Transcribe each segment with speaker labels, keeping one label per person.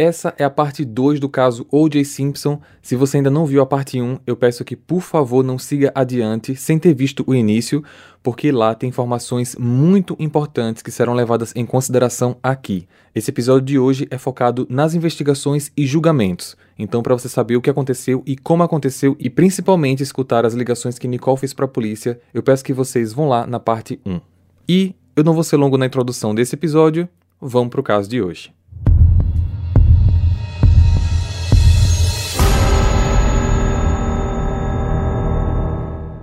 Speaker 1: Essa é a parte 2 do caso O.J. Simpson. Se você ainda não viu a parte 1, eu peço que por favor não siga adiante sem ter visto o início, porque lá tem informações muito importantes que serão levadas em consideração aqui. Esse episódio de hoje é focado nas investigações e julgamentos. Então, para você saber o que aconteceu e como aconteceu e principalmente escutar as ligações que Nicole fez para a polícia, eu peço que vocês vão lá na parte 1. E eu não vou ser longo na introdução desse episódio, vamos para o caso de hoje.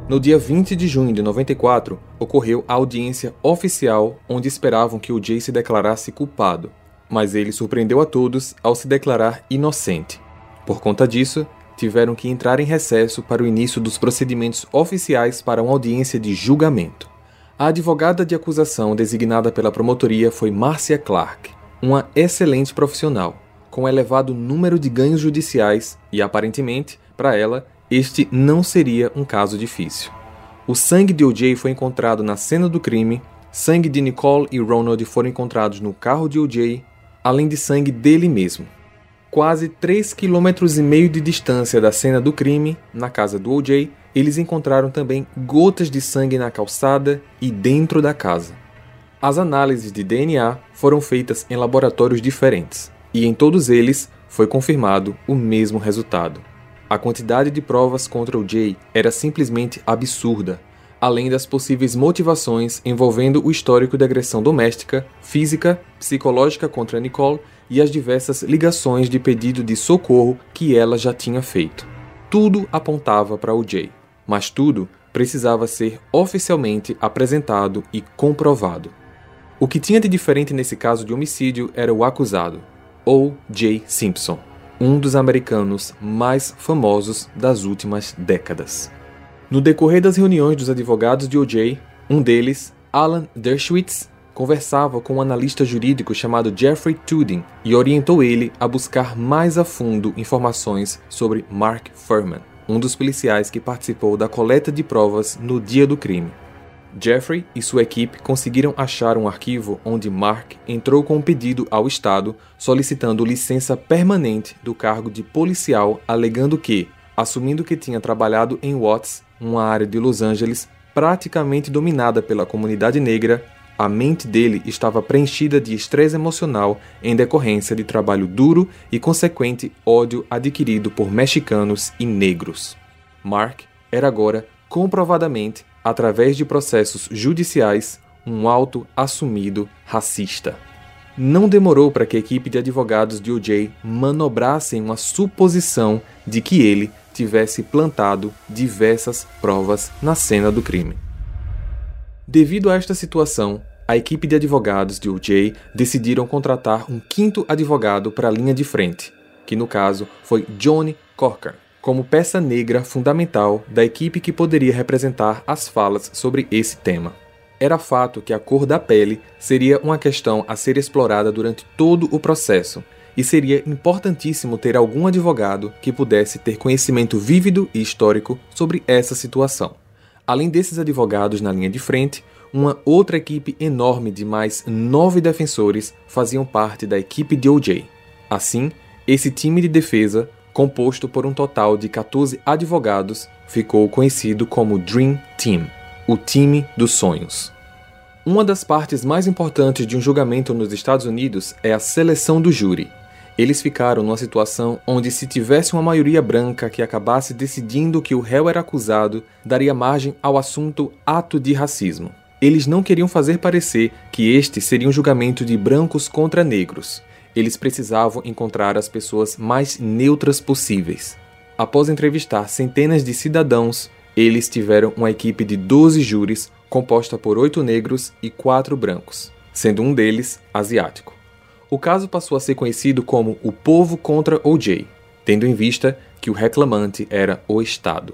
Speaker 1: No dia 20 de junho de 94, ocorreu a audiência oficial onde esperavam que o Jay se declarasse culpado, mas ele surpreendeu a todos ao se declarar inocente. Por conta disso, tiveram que entrar em recesso para o início dos procedimentos oficiais para uma audiência de julgamento. A advogada de acusação designada pela promotoria foi Marcia Clark, uma excelente profissional, com elevado número de ganhos judiciais e, aparentemente, para ela, este não seria um caso difícil. O sangue de O.J. foi encontrado na cena do crime, sangue de Nicole e Ronald foram encontrados no carro de O.J., além de sangue dele mesmo. Quase 3,5 km de distância da cena do crime, na casa do O.J., eles encontraram também gotas de sangue na calçada e dentro da casa. As análises de DNA foram feitas em laboratórios diferentes, e em todos eles foi confirmado o mesmo resultado. A quantidade de provas contra o Jay era simplesmente absurda, além das possíveis motivações envolvendo o histórico de agressão doméstica, física, psicológica contra Nicole e as diversas ligações de pedido de socorro que ela já tinha feito. Tudo apontava para o Jay, mas tudo precisava ser oficialmente apresentado e comprovado. O que tinha de diferente nesse caso de homicídio era o acusado, ou Jay Simpson um dos americanos mais famosos das últimas décadas. No decorrer das reuniões dos advogados de O.J., um deles, Alan Dershowitz, conversava com um analista jurídico chamado Jeffrey Tudin e orientou ele a buscar mais a fundo informações sobre Mark Furman, um dos policiais que participou da coleta de provas no dia do crime. Jeffrey e sua equipe conseguiram achar um arquivo onde Mark entrou com um pedido ao Estado solicitando licença permanente do cargo de policial, alegando que, assumindo que tinha trabalhado em Watts, uma área de Los Angeles praticamente dominada pela comunidade negra, a mente dele estava preenchida de estresse emocional em decorrência de trabalho duro e consequente ódio adquirido por mexicanos e negros. Mark era agora comprovadamente através de processos judiciais, um auto-assumido racista. Não demorou para que a equipe de advogados de O.J. manobrassem uma suposição de que ele tivesse plantado diversas provas na cena do crime. Devido a esta situação, a equipe de advogados de O.J. decidiram contratar um quinto advogado para a linha de frente, que no caso foi Johnny Corker como peça negra fundamental da equipe que poderia representar as falas sobre esse tema. Era fato que a cor da pele seria uma questão a ser explorada durante todo o processo, e seria importantíssimo ter algum advogado que pudesse ter conhecimento vívido e histórico sobre essa situação. Além desses advogados na linha de frente, uma outra equipe enorme de mais nove defensores faziam parte da equipe de OJ. Assim, esse time de defesa composto por um total de 14 advogados, ficou conhecido como Dream Team o time dos sonhos. Uma das partes mais importantes de um julgamento nos Estados Unidos é a seleção do júri. Eles ficaram numa situação onde, se tivesse uma maioria branca que acabasse decidindo que o réu era acusado, daria margem ao assunto ato de racismo. Eles não queriam fazer parecer que este seria um julgamento de brancos contra negros eles precisavam encontrar as pessoas mais neutras possíveis. Após entrevistar centenas de cidadãos, eles tiveram uma equipe de 12 júris composta por oito negros e quatro brancos, sendo um deles asiático. O caso passou a ser conhecido como o povo contra O.J., tendo em vista que o reclamante era o Estado.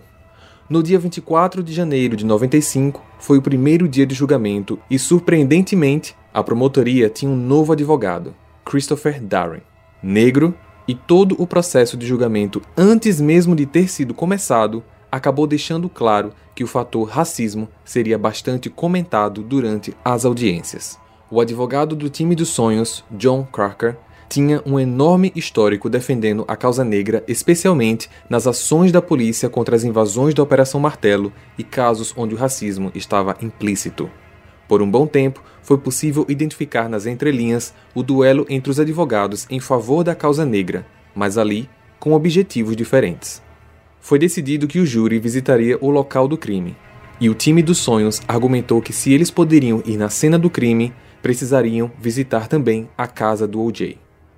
Speaker 1: No dia 24 de janeiro de 95 foi o primeiro dia de julgamento e, surpreendentemente, a promotoria tinha um novo advogado, Christopher Darren, negro, e todo o processo de julgamento, antes mesmo de ter sido começado, acabou deixando claro que o fator racismo seria bastante comentado durante as audiências. O advogado do time dos sonhos, John Crocker, tinha um enorme histórico defendendo a causa negra, especialmente nas ações da polícia contra as invasões da Operação Martelo e casos onde o racismo estava implícito. Por um bom tempo, foi possível identificar nas entrelinhas o duelo entre os advogados em favor da causa negra, mas ali com objetivos diferentes. Foi decidido que o júri visitaria o local do crime, e o time dos sonhos argumentou que se eles poderiam ir na cena do crime, precisariam visitar também a casa do OJ.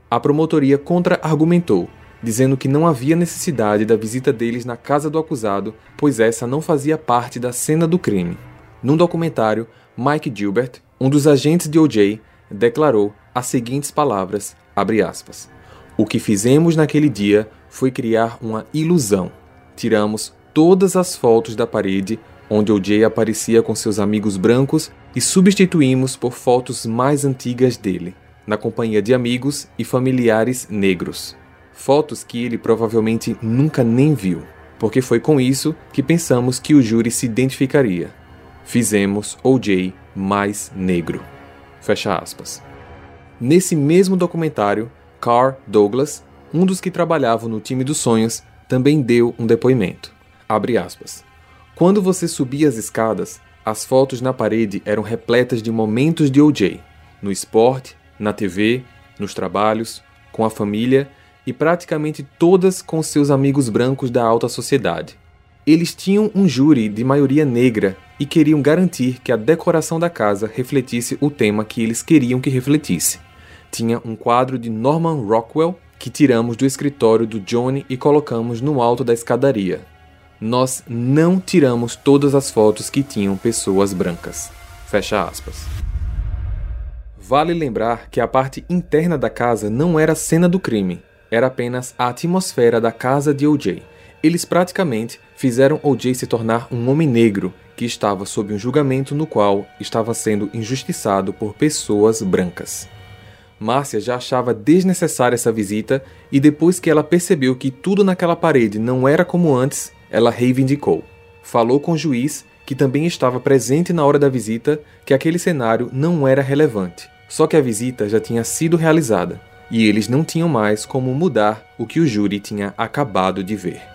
Speaker 1: A promotoria contra-argumentou, dizendo que não havia necessidade da visita deles na casa do acusado, pois essa não fazia parte da cena do crime. Num documentário, Mike Gilbert, um dos agentes de OJ, declarou as seguintes palavras, aspas, O que fizemos naquele dia foi criar uma ilusão. Tiramos todas as fotos da parede onde OJ aparecia com seus amigos brancos e substituímos por fotos mais antigas dele, na companhia de amigos e familiares negros. Fotos que ele provavelmente nunca nem viu, porque foi com isso que pensamos que o júri se identificaria. Fizemos OJ mais negro. Fecha aspas. Nesse mesmo documentário, Carr Douglas, um dos que trabalhavam no time dos sonhos, também deu um depoimento. Abre aspas. Quando você subia as escadas, as fotos na parede eram repletas de momentos de OJ, no esporte, na TV, nos trabalhos, com a família e praticamente todas com seus amigos brancos da alta sociedade. Eles tinham um júri de maioria negra e queriam garantir que a decoração da casa refletisse o tema que eles queriam que refletisse. Tinha um quadro de Norman Rockwell que tiramos do escritório do Johnny e colocamos no alto da escadaria. Nós não tiramos todas as fotos que tinham pessoas brancas. Fecha aspas. Vale lembrar que a parte interna da casa não era a cena do crime, era apenas a atmosfera da casa de OJ. Eles praticamente fizeram OJ se tornar um homem negro que estava sob um julgamento no qual estava sendo injustiçado por pessoas brancas. Márcia já achava desnecessária essa visita e depois que ela percebeu que tudo naquela parede não era como antes, ela reivindicou. Falou com o juiz, que também estava presente na hora da visita, que aquele cenário não era relevante. Só que a visita já tinha sido realizada e eles não tinham mais como mudar o que o júri tinha acabado de ver.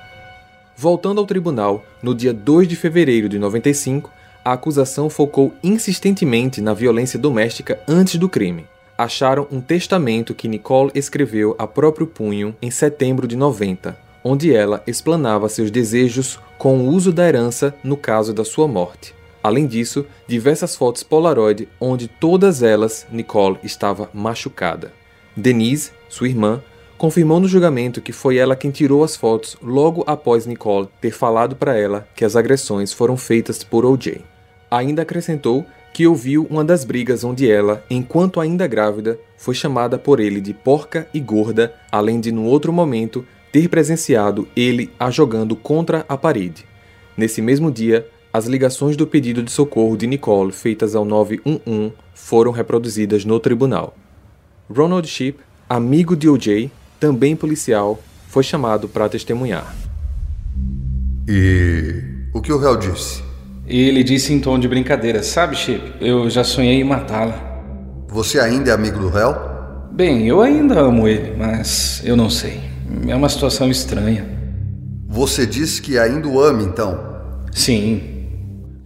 Speaker 1: Voltando ao tribunal, no dia 2 de fevereiro de 95, a acusação focou insistentemente na violência doméstica antes do crime. Acharam um testamento que Nicole escreveu a próprio punho em setembro de 90, onde ela explanava seus desejos com o uso da herança no caso da sua morte. Além disso, diversas fotos Polaroid onde todas elas Nicole estava machucada. Denise, sua irmã, confirmou no julgamento que foi ela quem tirou as fotos logo após Nicole ter falado para ela que as agressões foram feitas por OJ. Ainda acrescentou que ouviu uma das brigas onde ela, enquanto ainda grávida, foi chamada por ele de porca e gorda, além de, no outro momento, ter presenciado ele a jogando contra a parede. Nesse mesmo dia, as ligações do pedido de socorro de Nicole feitas ao 911 foram reproduzidas no tribunal. Ronald Sheep, amigo de OJ, também policial, foi chamado para testemunhar.
Speaker 2: E o que o réu disse?
Speaker 3: Ele disse em tom de brincadeira: Sabe, Chip, eu já sonhei em matá-la.
Speaker 2: Você ainda é amigo do réu?
Speaker 3: Bem, eu ainda amo ele, mas eu não sei. É uma situação estranha.
Speaker 2: Você disse que ainda o ama, então?
Speaker 3: Sim.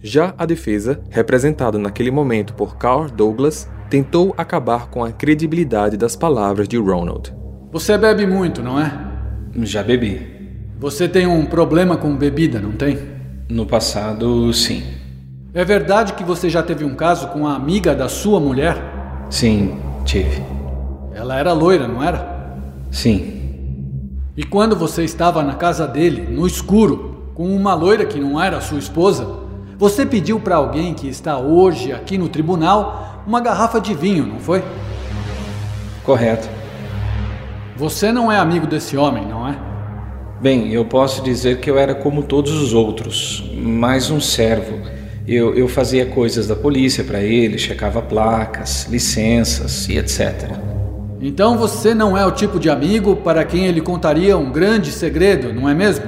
Speaker 1: Já a defesa, representada naquele momento por Carl Douglas, tentou acabar com a credibilidade das palavras de Ronald.
Speaker 4: Você bebe muito, não é?
Speaker 3: Já bebi.
Speaker 4: Você tem um problema com bebida, não tem?
Speaker 3: No passado, sim.
Speaker 4: É verdade que você já teve um caso com a amiga da sua mulher?
Speaker 3: Sim, tive.
Speaker 4: Ela era loira, não era?
Speaker 3: Sim.
Speaker 4: E quando você estava na casa dele, no escuro, com uma loira que não era sua esposa, você pediu para alguém que está hoje aqui no tribunal uma garrafa de vinho, não foi?
Speaker 3: Correto.
Speaker 4: Você não é amigo desse homem, não é?
Speaker 3: Bem, eu posso dizer que eu era como todos os outros, mais um servo. Eu, eu fazia coisas da polícia para ele, checava placas, licenças e etc.
Speaker 4: Então você não é o tipo de amigo para quem ele contaria um grande segredo, não é mesmo?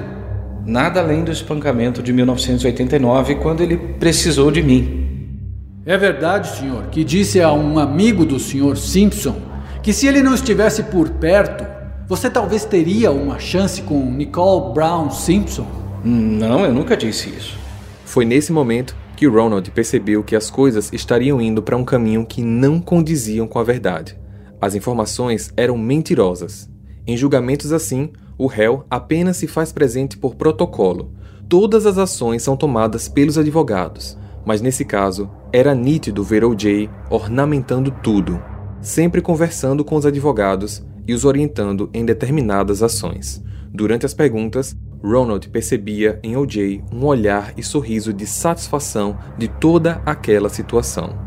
Speaker 3: Nada além do espancamento de 1989, quando ele precisou de mim.
Speaker 4: É verdade, senhor, que disse a um amigo do senhor Simpson que se ele não estivesse por perto, você talvez teria uma chance com Nicole Brown Simpson?
Speaker 3: Não, eu nunca disse isso.
Speaker 1: Foi nesse momento que Ronald percebeu que as coisas estariam indo para um caminho que não condiziam com a verdade. As informações eram mentirosas. Em julgamentos assim, o réu apenas se faz presente por protocolo. Todas as ações são tomadas pelos advogados, mas nesse caso, era nítido ver O.J. ornamentando tudo, sempre conversando com os advogados e os orientando em determinadas ações. Durante as perguntas, Ronald percebia em O.J. um olhar e sorriso de satisfação de toda aquela situação.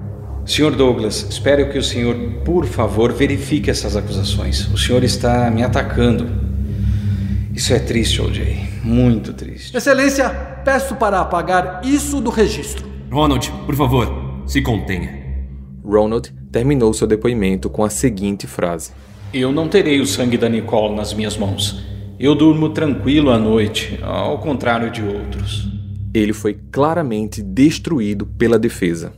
Speaker 3: Sr. Douglas, espero que o senhor, por favor, verifique essas acusações. O senhor está me atacando. Isso é triste, O.J. Muito triste.
Speaker 4: Excelência, peço para apagar isso do registro.
Speaker 5: Ronald, por favor, se contenha.
Speaker 1: Ronald terminou seu depoimento com a seguinte frase:
Speaker 3: Eu não terei o sangue da Nicole nas minhas mãos. Eu durmo tranquilo à noite, ao contrário de outros.
Speaker 1: Ele foi claramente destruído pela defesa.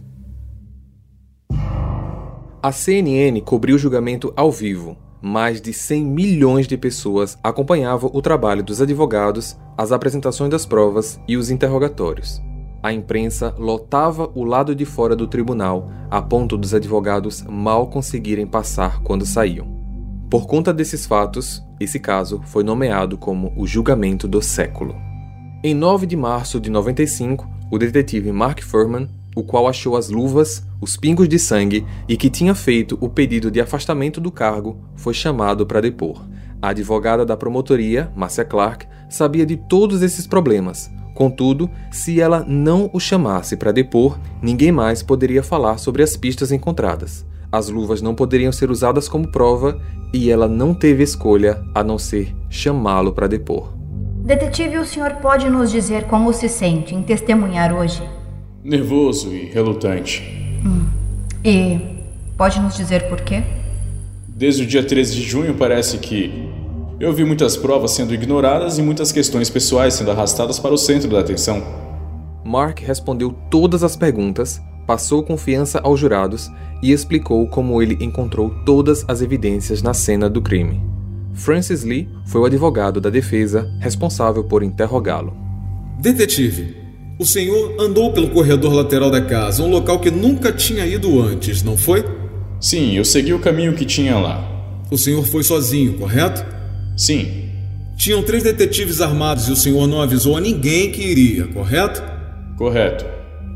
Speaker 1: A CNN cobriu o julgamento ao vivo. Mais de 100 milhões de pessoas acompanhavam o trabalho dos advogados, as apresentações das provas e os interrogatórios. A imprensa lotava o lado de fora do tribunal, a ponto dos advogados mal conseguirem passar quando saíam. Por conta desses fatos, esse caso foi nomeado como o julgamento do século. Em 9 de março de 95, o detetive Mark Furman, o qual achou as luvas, os pingos de sangue e que tinha feito o pedido de afastamento do cargo, foi chamado para depor. A advogada da promotoria, Marcia Clark, sabia de todos esses problemas. Contudo, se ela não o chamasse para depor, ninguém mais poderia falar sobre as pistas encontradas. As luvas não poderiam ser usadas como prova e ela não teve escolha a não ser chamá-lo para depor.
Speaker 6: Detetive, o senhor pode nos dizer como se sente em testemunhar hoje?
Speaker 7: Nervoso e relutante.
Speaker 6: Hum. E pode nos dizer por quê?
Speaker 7: Desde o dia 13 de junho parece que eu vi muitas provas sendo ignoradas e muitas questões pessoais sendo arrastadas para o centro da atenção.
Speaker 1: Mark respondeu todas as perguntas, passou confiança aos jurados e explicou como ele encontrou todas as evidências na cena do crime. Francis Lee foi o advogado da defesa responsável por interrogá-lo.
Speaker 8: Detetive, o senhor andou pelo corredor lateral da casa, um local que nunca tinha ido antes, não foi?
Speaker 7: Sim, eu segui o caminho que tinha lá.
Speaker 8: O senhor foi sozinho, correto?
Speaker 7: Sim.
Speaker 8: Tinham três detetives armados e o senhor não avisou a ninguém que iria, correto?
Speaker 7: Correto.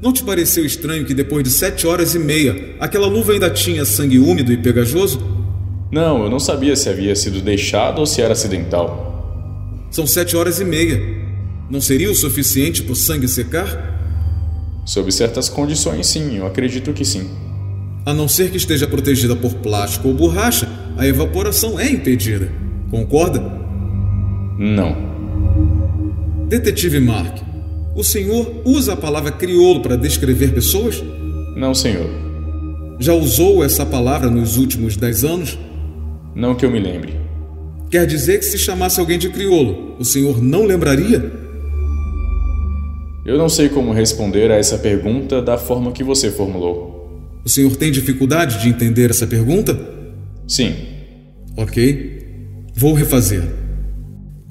Speaker 8: Não te pareceu estranho que depois de sete horas e meia aquela luva ainda tinha sangue úmido e pegajoso?
Speaker 7: Não, eu não sabia se havia sido deixado ou se era acidental.
Speaker 8: São sete horas e meia. Não seria o suficiente para o sangue secar?
Speaker 7: Sob certas condições, sim, eu acredito que sim.
Speaker 8: A não ser que esteja protegida por plástico ou borracha, a evaporação é impedida. Concorda?
Speaker 7: Não.
Speaker 8: Detetive Mark, o senhor usa a palavra crioulo para descrever pessoas?
Speaker 7: Não, senhor.
Speaker 8: Já usou essa palavra nos últimos dez anos?
Speaker 7: Não que eu me lembre.
Speaker 8: Quer dizer que se chamasse alguém de crioulo, o senhor não lembraria?
Speaker 7: Eu não sei como responder a essa pergunta da forma que você formulou.
Speaker 8: O senhor tem dificuldade de entender essa pergunta?
Speaker 7: Sim.
Speaker 8: Ok. Vou refazer.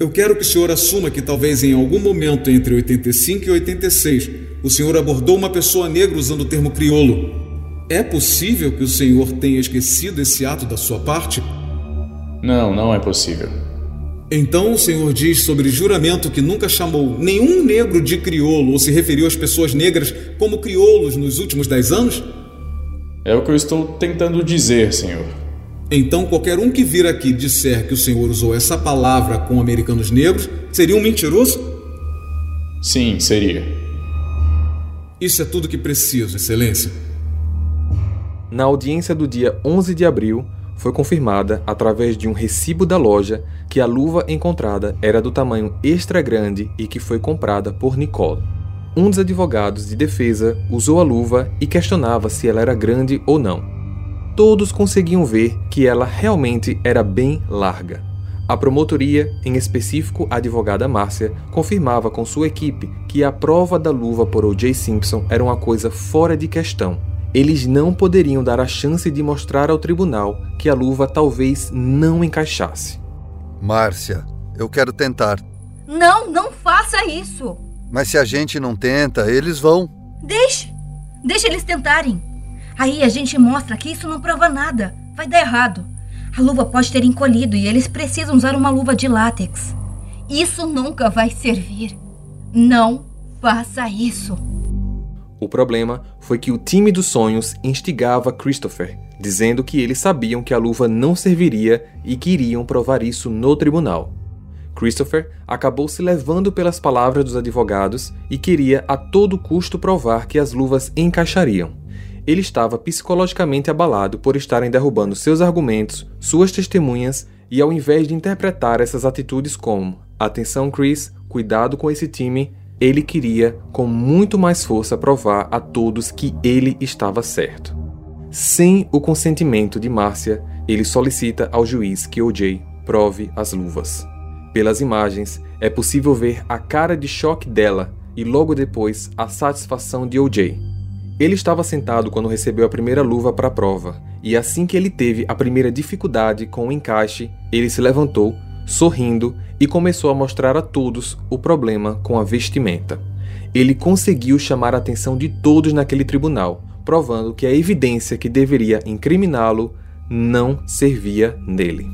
Speaker 8: Eu quero que o senhor assuma que talvez em algum momento entre 85 e 86 o senhor abordou uma pessoa negra usando o termo crioulo. É possível que o senhor tenha esquecido esse ato da sua parte?
Speaker 7: Não, não é possível.
Speaker 8: Então o senhor diz sobre juramento que nunca chamou nenhum negro de crioulo ou se referiu às pessoas negras como crioulos nos últimos dez anos?
Speaker 7: É o que eu estou tentando dizer, senhor.
Speaker 8: Então, qualquer um que vir aqui disser que o senhor usou essa palavra com americanos negros seria um mentiroso?
Speaker 7: Sim, seria.
Speaker 8: Isso é tudo que preciso, Excelência.
Speaker 1: Na audiência do dia 11 de abril, foi confirmada, através de um recibo da loja, que a luva encontrada era do tamanho extra grande e que foi comprada por Nicole. Um dos advogados de defesa usou a luva e questionava se ela era grande ou não todos conseguiam ver que ela realmente era bem larga. A promotoria, em específico a advogada Márcia, confirmava com sua equipe que a prova da luva por O.J. Simpson era uma coisa fora de questão eles não poderiam dar a chance de mostrar ao tribunal que a luva talvez não encaixasse.
Speaker 2: Márcia, eu quero tentar.
Speaker 6: Não, não faça isso.
Speaker 2: Mas se a gente não tenta, eles vão.
Speaker 6: Deixe. Deixe eles tentarem. Aí a gente mostra que isso não prova nada. Vai dar errado. A luva pode ter encolhido e eles precisam usar uma luva de látex. Isso nunca vai servir. Não faça isso.
Speaker 1: O problema foi que o time dos sonhos instigava Christopher, dizendo que eles sabiam que a luva não serviria e que iriam provar isso no tribunal. Christopher acabou se levando pelas palavras dos advogados e queria a todo custo provar que as luvas encaixariam. Ele estava psicologicamente abalado por estarem derrubando seus argumentos, suas testemunhas e, ao invés de interpretar essas atitudes como atenção, Chris, cuidado com esse time, ele queria, com muito mais força, provar a todos que ele estava certo. Sem o consentimento de Márcia, ele solicita ao juiz que O.J. prove as luvas. Pelas imagens, é possível ver a cara de choque dela e logo depois a satisfação de OJ. Ele estava sentado quando recebeu a primeira luva para a prova, e assim que ele teve a primeira dificuldade com o encaixe, ele se levantou, sorrindo, e começou a mostrar a todos o problema com a vestimenta. Ele conseguiu chamar a atenção de todos naquele tribunal, provando que a evidência que deveria incriminá-lo não servia nele.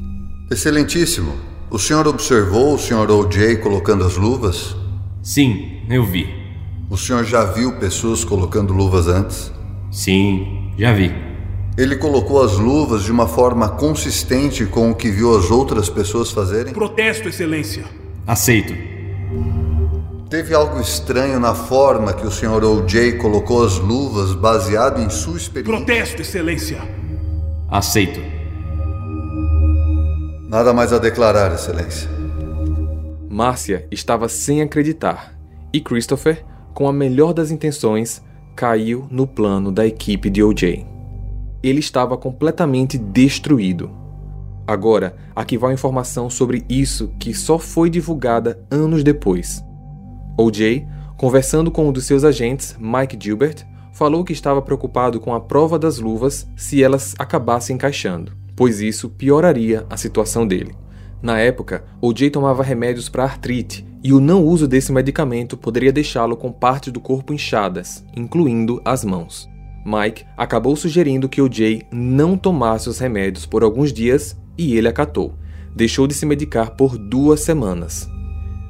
Speaker 2: Excelentíssimo, o senhor observou o senhor O.J. colocando as luvas?
Speaker 5: Sim, eu vi.
Speaker 2: O senhor já viu pessoas colocando luvas antes?
Speaker 5: Sim, já vi.
Speaker 2: Ele colocou as luvas de uma forma consistente com o que viu as outras pessoas fazerem?
Speaker 9: Protesto, Excelência.
Speaker 5: Aceito.
Speaker 2: Teve algo estranho na forma que o senhor O.J. colocou as luvas baseado em sua experiência?
Speaker 9: Protesto, Excelência.
Speaker 5: Aceito.
Speaker 2: Nada mais a declarar, Excelência.
Speaker 1: Márcia estava sem acreditar e Christopher, com a melhor das intenções, caiu no plano da equipe de OJ. Ele estava completamente destruído. Agora, aqui vai a informação sobre isso que só foi divulgada anos depois. OJ, conversando com um dos seus agentes, Mike Gilbert, falou que estava preocupado com a prova das luvas se elas acabassem encaixando pois isso pioraria a situação dele. Na época, O.J. tomava remédios para artrite e o não uso desse medicamento poderia deixá-lo com partes do corpo inchadas, incluindo as mãos. Mike acabou sugerindo que O.J. não tomasse os remédios por alguns dias e ele acatou. Deixou de se medicar por duas semanas.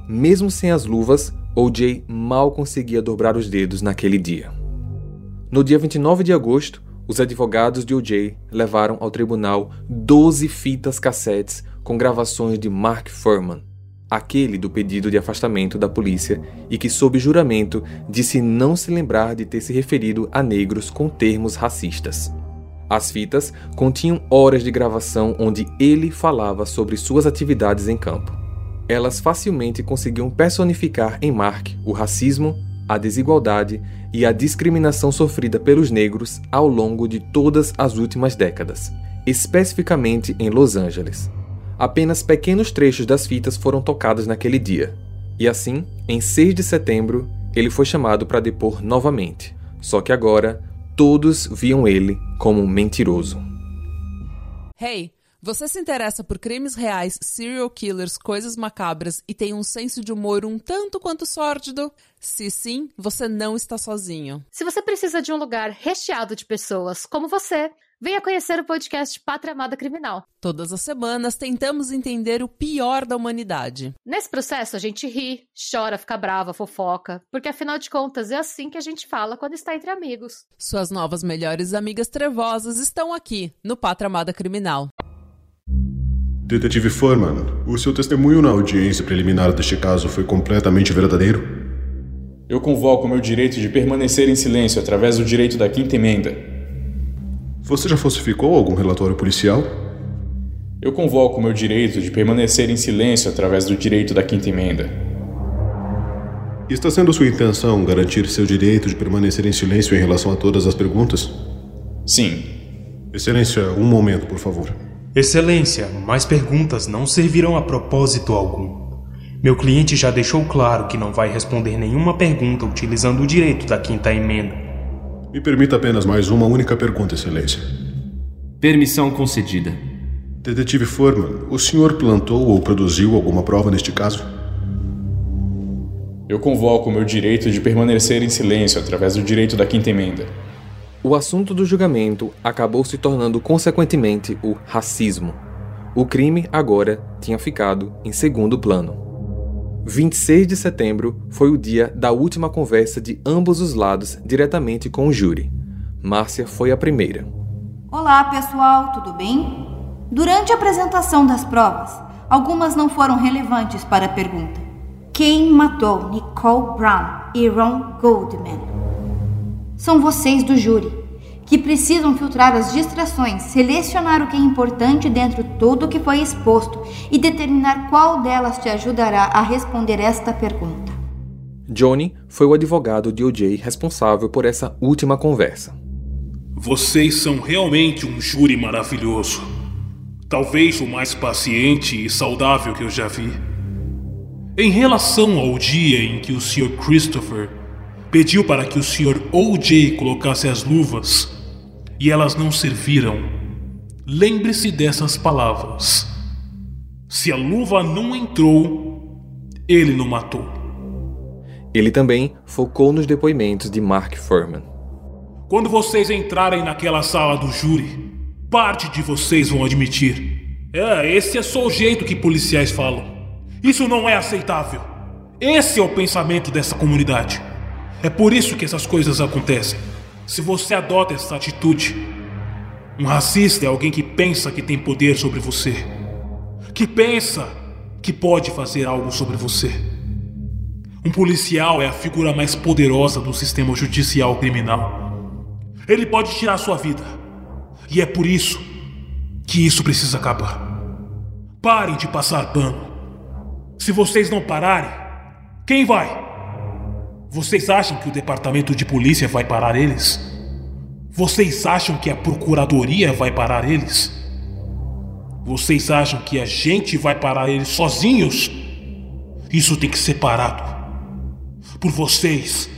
Speaker 1: Mesmo sem as luvas, O.J. mal conseguia dobrar os dedos naquele dia. No dia 29 de agosto, os advogados de O.J. levaram ao tribunal 12 fitas cassetes com gravações de Mark Furman, aquele do pedido de afastamento da polícia e que, sob juramento, disse não se lembrar de ter se referido a negros com termos racistas. As fitas continham horas de gravação onde ele falava sobre suas atividades em campo. Elas facilmente conseguiam personificar em Mark o racismo, a desigualdade e a discriminação sofrida pelos negros ao longo de todas as últimas décadas, especificamente em Los Angeles. Apenas pequenos trechos das fitas foram tocados naquele dia, e assim, em 6 de setembro, ele foi chamado para depor novamente, só que agora todos viam ele como um mentiroso.
Speaker 10: Hey! Você se interessa por crimes reais, serial killers, coisas macabras e tem um senso de humor um tanto quanto sórdido? Se sim, você não está sozinho.
Speaker 11: Se você precisa de um lugar recheado de pessoas como você, venha conhecer o podcast Pátria Amada Criminal.
Speaker 10: Todas as semanas tentamos entender o pior da humanidade.
Speaker 11: Nesse processo a gente ri, chora, fica brava, fofoca, porque afinal de contas é assim que a gente fala quando está entre amigos.
Speaker 10: Suas novas melhores amigas trevosas estão aqui no Pátria Amada Criminal.
Speaker 12: Detetive Furman, o seu testemunho na audiência preliminar deste caso foi completamente verdadeiro?
Speaker 7: Eu convoco meu direito de permanecer em silêncio através do direito da quinta emenda.
Speaker 12: Você já falsificou algum relatório policial?
Speaker 7: Eu convoco meu direito de permanecer em silêncio através do direito da quinta emenda.
Speaker 12: Está sendo sua intenção garantir seu direito de permanecer em silêncio em relação a todas as perguntas?
Speaker 7: Sim.
Speaker 12: Excelência, um momento, por favor.
Speaker 9: Excelência, mais perguntas não servirão a propósito algum. Meu cliente já deixou claro que não vai responder nenhuma pergunta utilizando o direito da quinta emenda.
Speaker 12: Me permita apenas mais uma única pergunta, Excelência.
Speaker 5: Permissão concedida.
Speaker 12: Detetive Foreman, o senhor plantou ou produziu alguma prova neste caso?
Speaker 7: Eu convoco o meu direito de permanecer em silêncio através do direito da quinta emenda.
Speaker 1: O assunto do julgamento acabou se tornando consequentemente o racismo. O crime agora tinha ficado em segundo plano. 26 de setembro foi o dia da última conversa de ambos os lados diretamente com o júri. Márcia foi a primeira.
Speaker 13: Olá, pessoal, tudo bem? Durante a apresentação das provas, algumas não foram relevantes para a pergunta. Quem matou Nicole Brown e Ron Goldman? São vocês do júri que precisam filtrar as distrações, selecionar o que é importante dentro de tudo o que foi exposto e determinar qual delas te ajudará a responder esta pergunta.
Speaker 1: Johnny foi o advogado de OJ responsável por essa última conversa.
Speaker 14: Vocês são realmente um júri maravilhoso. Talvez o mais paciente e saudável que eu já vi. Em relação ao dia em que o Sr. Christopher pediu para que o Sr. O.J. colocasse as luvas e elas não serviram. Lembre-se dessas palavras. Se a luva não entrou, ele não matou.
Speaker 1: Ele também focou nos depoimentos de Mark Furman.
Speaker 14: Quando vocês entrarem naquela sala do júri, parte de vocês vão admitir. É, esse é só o jeito que policiais falam. Isso não é aceitável. Esse é o pensamento dessa comunidade. É por isso que essas coisas acontecem se você adota essa atitude. Um racista é alguém que pensa que tem poder sobre você, que pensa que pode fazer algo sobre você. Um policial é a figura mais poderosa do sistema judicial criminal. Ele pode tirar sua vida. E é por isso que isso precisa acabar. Parem de passar pano. Se vocês não pararem, quem vai? Vocês acham que o departamento de polícia vai parar eles? Vocês acham que a procuradoria vai parar eles? Vocês acham que a gente vai parar eles sozinhos? Isso tem que ser parado. Por vocês.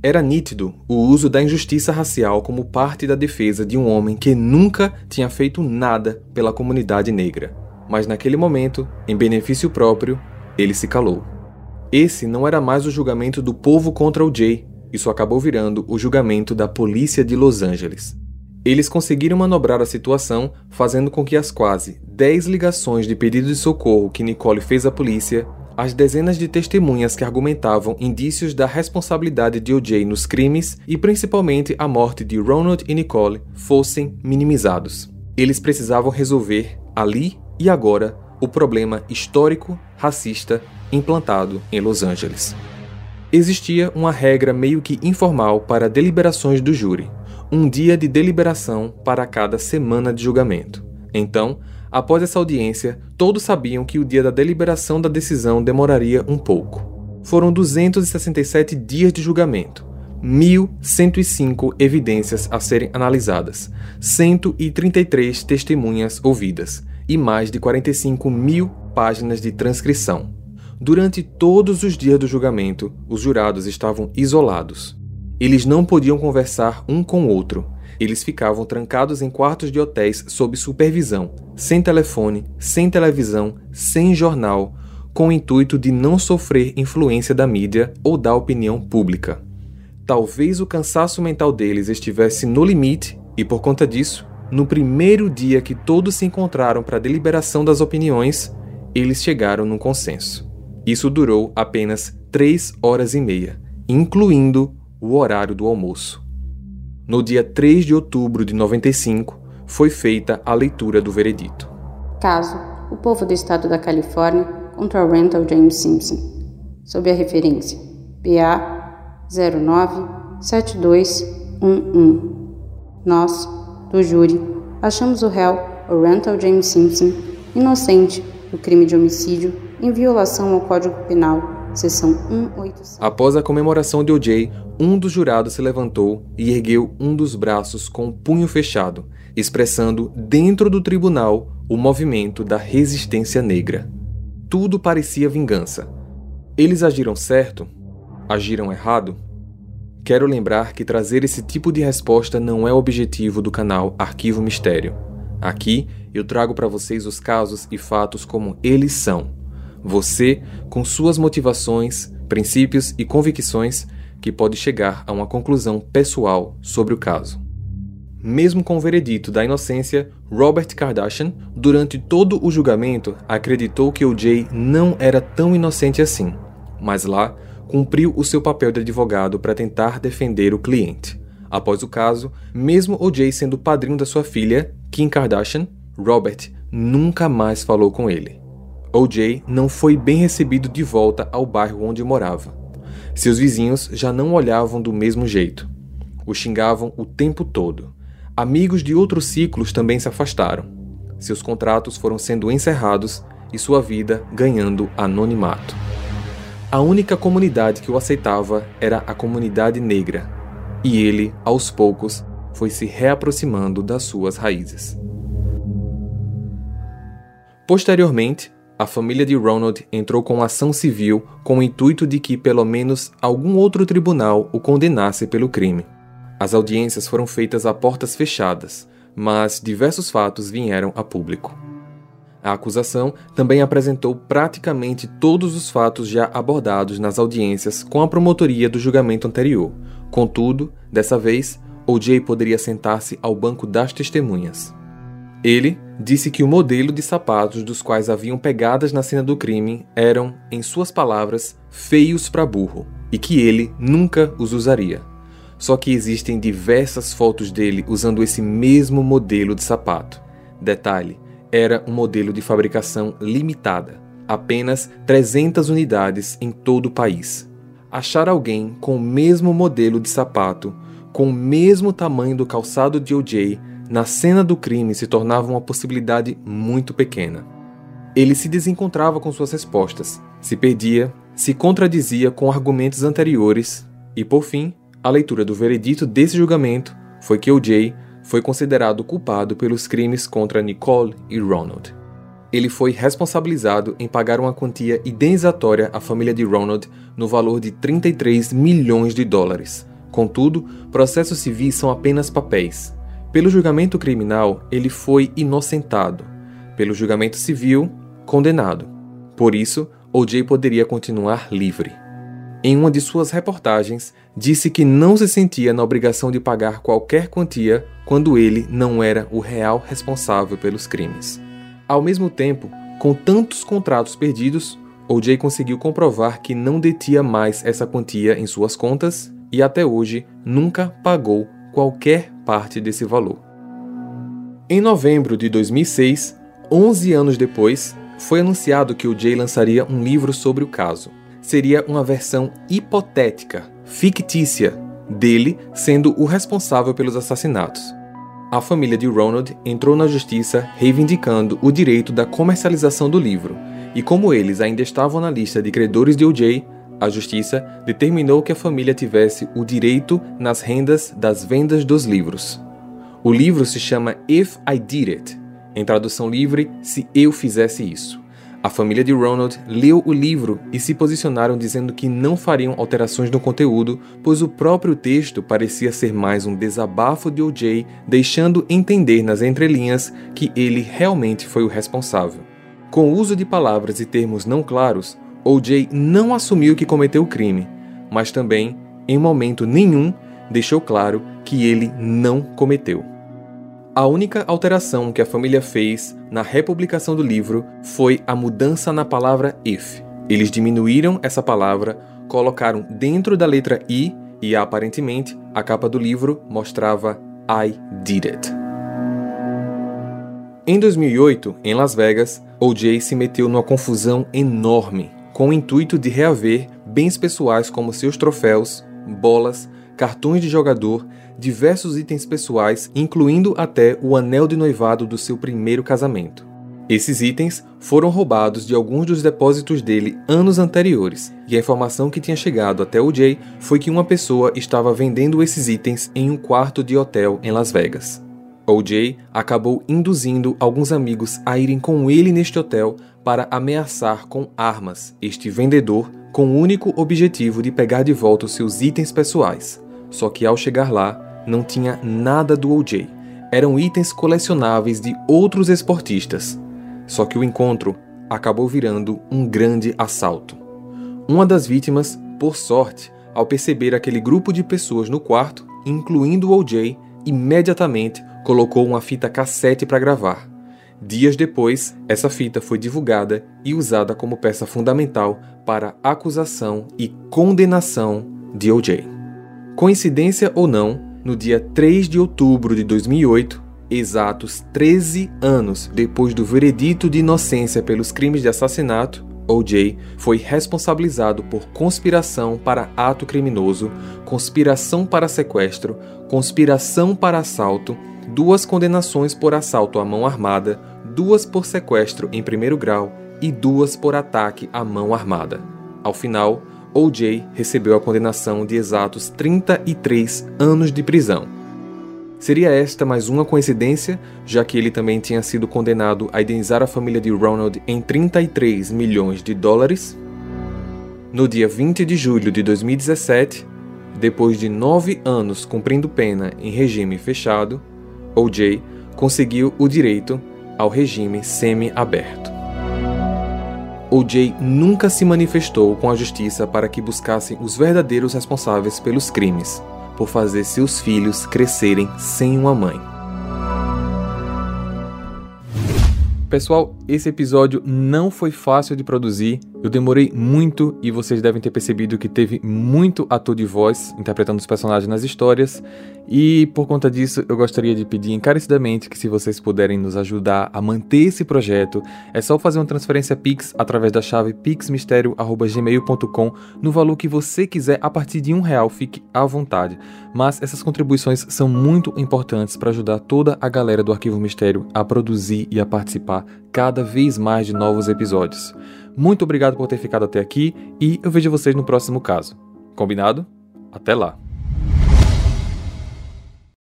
Speaker 1: Era nítido o uso da injustiça racial como parte da defesa de um homem que nunca tinha feito nada pela comunidade negra. Mas naquele momento, em benefício próprio, ele se calou. Esse não era mais o julgamento do povo contra o Jay, isso acabou virando o julgamento da polícia de Los Angeles. Eles conseguiram manobrar a situação, fazendo com que as quase 10 ligações de pedido de socorro que Nicole fez à polícia, as dezenas de testemunhas que argumentavam indícios da responsabilidade de O.J. nos crimes e principalmente a morte de Ronald e Nicole fossem minimizados. Eles precisavam resolver, ali e agora, o problema histórico, racista implantado em Los Angeles. Existia uma regra meio que informal para deliberações do júri, um dia de deliberação para cada semana de julgamento. Então, após essa audiência, todos sabiam que o dia da deliberação da decisão demoraria um pouco. Foram 267 dias de julgamento, 1.105 evidências a serem analisadas, 133 testemunhas ouvidas e mais de 45 mil páginas de transcrição. Durante todos os dias do julgamento, os jurados estavam isolados. Eles não podiam conversar um com o outro. Eles ficavam trancados em quartos de hotéis sob supervisão, sem telefone, sem televisão, sem jornal, com o intuito de não sofrer influência da mídia ou da opinião pública. Talvez o cansaço mental deles estivesse no limite e, por conta disso, no primeiro dia que todos se encontraram para a deliberação das opiniões, eles chegaram num consenso. Isso durou apenas três horas e meia, incluindo o horário do almoço. No dia 3 de outubro de 95, foi feita a leitura do veredito.
Speaker 15: Caso: O povo do estado da Califórnia contra Rental James Simpson, sob a referência PA 097211. Nós, do júri, achamos o réu, o Rental James Simpson, inocente do crime de homicídio em violação ao Código Penal, seção 187.
Speaker 1: Após a comemoração de OJ, um dos jurados se levantou e ergueu um dos braços com o punho fechado, expressando dentro do tribunal o movimento da resistência negra. Tudo parecia vingança. Eles agiram certo? Agiram errado? Quero lembrar que trazer esse tipo de resposta não é o objetivo do canal Arquivo Mistério. Aqui eu trago para vocês os casos e fatos como eles são. Você, com suas motivações, princípios e convicções, que pode chegar a uma conclusão pessoal sobre o caso. Mesmo com o veredito da inocência, Robert Kardashian, durante todo o julgamento, acreditou que o Jay não era tão inocente assim, mas lá cumpriu o seu papel de advogado para tentar defender o cliente. Após o caso, mesmo o Jay sendo padrinho da sua filha, Kim Kardashian, Robert nunca mais falou com ele. O.J. não foi bem recebido de volta ao bairro onde morava. Seus vizinhos já não olhavam do mesmo jeito. O xingavam o tempo todo Amigos de outros ciclos também se afastaram. Seus contratos foram sendo encerrados e sua vida ganhando anonimato. A única comunidade que o aceitava era a comunidade negra, e ele, aos poucos, foi se reaproximando das suas raízes. Posteriormente, a família de Ronald entrou com ação civil com o intuito de que pelo menos algum outro tribunal o condenasse pelo crime. As audiências foram feitas a portas fechadas, mas diversos fatos vieram a público. A acusação também apresentou praticamente todos os fatos já abordados nas audiências com a promotoria do julgamento anterior. Contudo, dessa vez, O.J. poderia sentar-se ao banco das testemunhas. Ele disse que o modelo de sapatos dos quais haviam pegadas na cena do crime eram, em suas palavras, feios para burro e que ele nunca os usaria. Só que existem diversas fotos dele usando esse mesmo modelo de sapato. Detalhe: era um modelo de fabricação limitada, apenas 300 unidades em todo o país. Achar alguém com o mesmo modelo de sapato, com o mesmo tamanho do calçado de OJ, na cena do crime se tornava uma possibilidade muito pequena. Ele se desencontrava com suas respostas, se perdia, se contradizia com argumentos anteriores e, por fim, a leitura do veredito desse julgamento foi que O.J. foi considerado culpado pelos crimes contra Nicole e Ronald. Ele foi responsabilizado em pagar uma quantia indenizatória à família de Ronald no valor de 33 milhões de dólares. Contudo, processos civis são apenas papéis. Pelo julgamento criminal, ele foi inocentado. Pelo julgamento civil, condenado. Por isso, O.J. poderia continuar livre em uma de suas reportagens, disse que não se sentia na obrigação de pagar qualquer quantia quando ele não era o real responsável pelos crimes. Ao mesmo tempo, com tantos contratos perdidos, O.J. conseguiu comprovar que não detinha mais essa quantia em suas contas e até hoje nunca pagou qualquer parte desse valor. Em novembro de 2006, 11 anos depois, foi anunciado que O.J. lançaria um livro sobre o caso seria uma versão hipotética, fictícia, dele sendo o responsável pelos assassinatos. A família de Ronald entrou na justiça reivindicando o direito da comercialização do livro, e como eles ainda estavam na lista de credores de O.J., a justiça determinou que a família tivesse o direito nas rendas das vendas dos livros. O livro se chama If I Did It, em tradução livre, Se Eu Fizesse Isso. A família de Ronald leu o livro e se posicionaram dizendo que não fariam alterações no conteúdo, pois o próprio texto parecia ser mais um desabafo de O.J., deixando entender nas entrelinhas que ele realmente foi o responsável. Com o uso de palavras e termos não claros, O.J. não assumiu que cometeu o crime, mas também, em momento nenhum, deixou claro que ele não cometeu. A única alteração que a família fez na republicação do livro foi a mudança na palavra if. Eles diminuíram essa palavra, colocaram dentro da letra i e aparentemente a capa do livro mostrava I did it. Em 2008, em Las Vegas, O.J. se meteu numa confusão enorme, com o intuito de reaver bens pessoais como seus troféus, bolas, cartões de jogador diversos itens pessoais, incluindo até o anel de noivado do seu primeiro casamento. Esses itens foram roubados de alguns dos depósitos dele anos anteriores, e a informação que tinha chegado até o Jay foi que uma pessoa estava vendendo esses itens em um quarto de hotel em Las Vegas. O.J. acabou induzindo alguns amigos a irem com ele neste hotel para ameaçar com armas este vendedor com o único objetivo de pegar de volta os seus itens pessoais, Só que ao chegar lá, não tinha nada do OJ. Eram itens colecionáveis de outros esportistas. Só que o encontro acabou virando um grande assalto. Uma das vítimas, por sorte, ao perceber aquele grupo de pessoas no quarto, incluindo o OJ, imediatamente colocou uma fita cassete para gravar. Dias depois, essa fita foi divulgada e usada como peça fundamental para acusação e condenação de OJ. Coincidência ou não, no dia 3 de outubro de 2008, exatos 13 anos depois do veredito de inocência pelos crimes de assassinato, OJ foi responsabilizado por conspiração para ato criminoso, conspiração para sequestro, conspiração para assalto, duas condenações por assalto à mão armada, duas por sequestro em primeiro grau e duas por ataque à mão armada. Ao final, OJ recebeu a condenação de exatos 33 anos de prisão. Seria esta mais uma coincidência, já que ele também tinha sido condenado a indenizar a família de Ronald em 33 milhões de dólares? No dia 20 de julho de 2017, depois de nove anos cumprindo pena em regime fechado, OJ conseguiu o direito ao regime semi-aberto. OJ nunca se manifestou com a justiça para que buscassem os verdadeiros responsáveis pelos crimes, por fazer seus filhos crescerem sem uma mãe. Pessoal, esse episódio não foi fácil de produzir. Eu demorei muito e vocês devem ter percebido que teve muito ator de voz interpretando os personagens nas histórias. E por conta disso, eu gostaria de pedir encarecidamente que se vocês puderem nos ajudar a manter esse projeto, é só fazer uma transferência Pix através da chave pixmistério@gmail.com no valor que você quiser a partir de um real, fique à vontade. Mas essas contribuições são muito importantes para ajudar toda a galera do Arquivo Mistério a produzir e a participar cada vez mais de novos episódios. Muito obrigado por ter ficado até aqui e eu vejo vocês no próximo caso. Combinado? Até lá!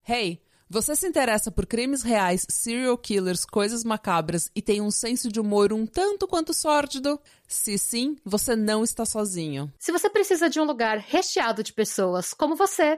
Speaker 10: Hey, você se interessa por crimes reais, serial killers, coisas macabras e tem um senso de humor um tanto quanto sórdido? Se sim, você não está sozinho.
Speaker 11: Se você precisa de um lugar recheado de pessoas como você,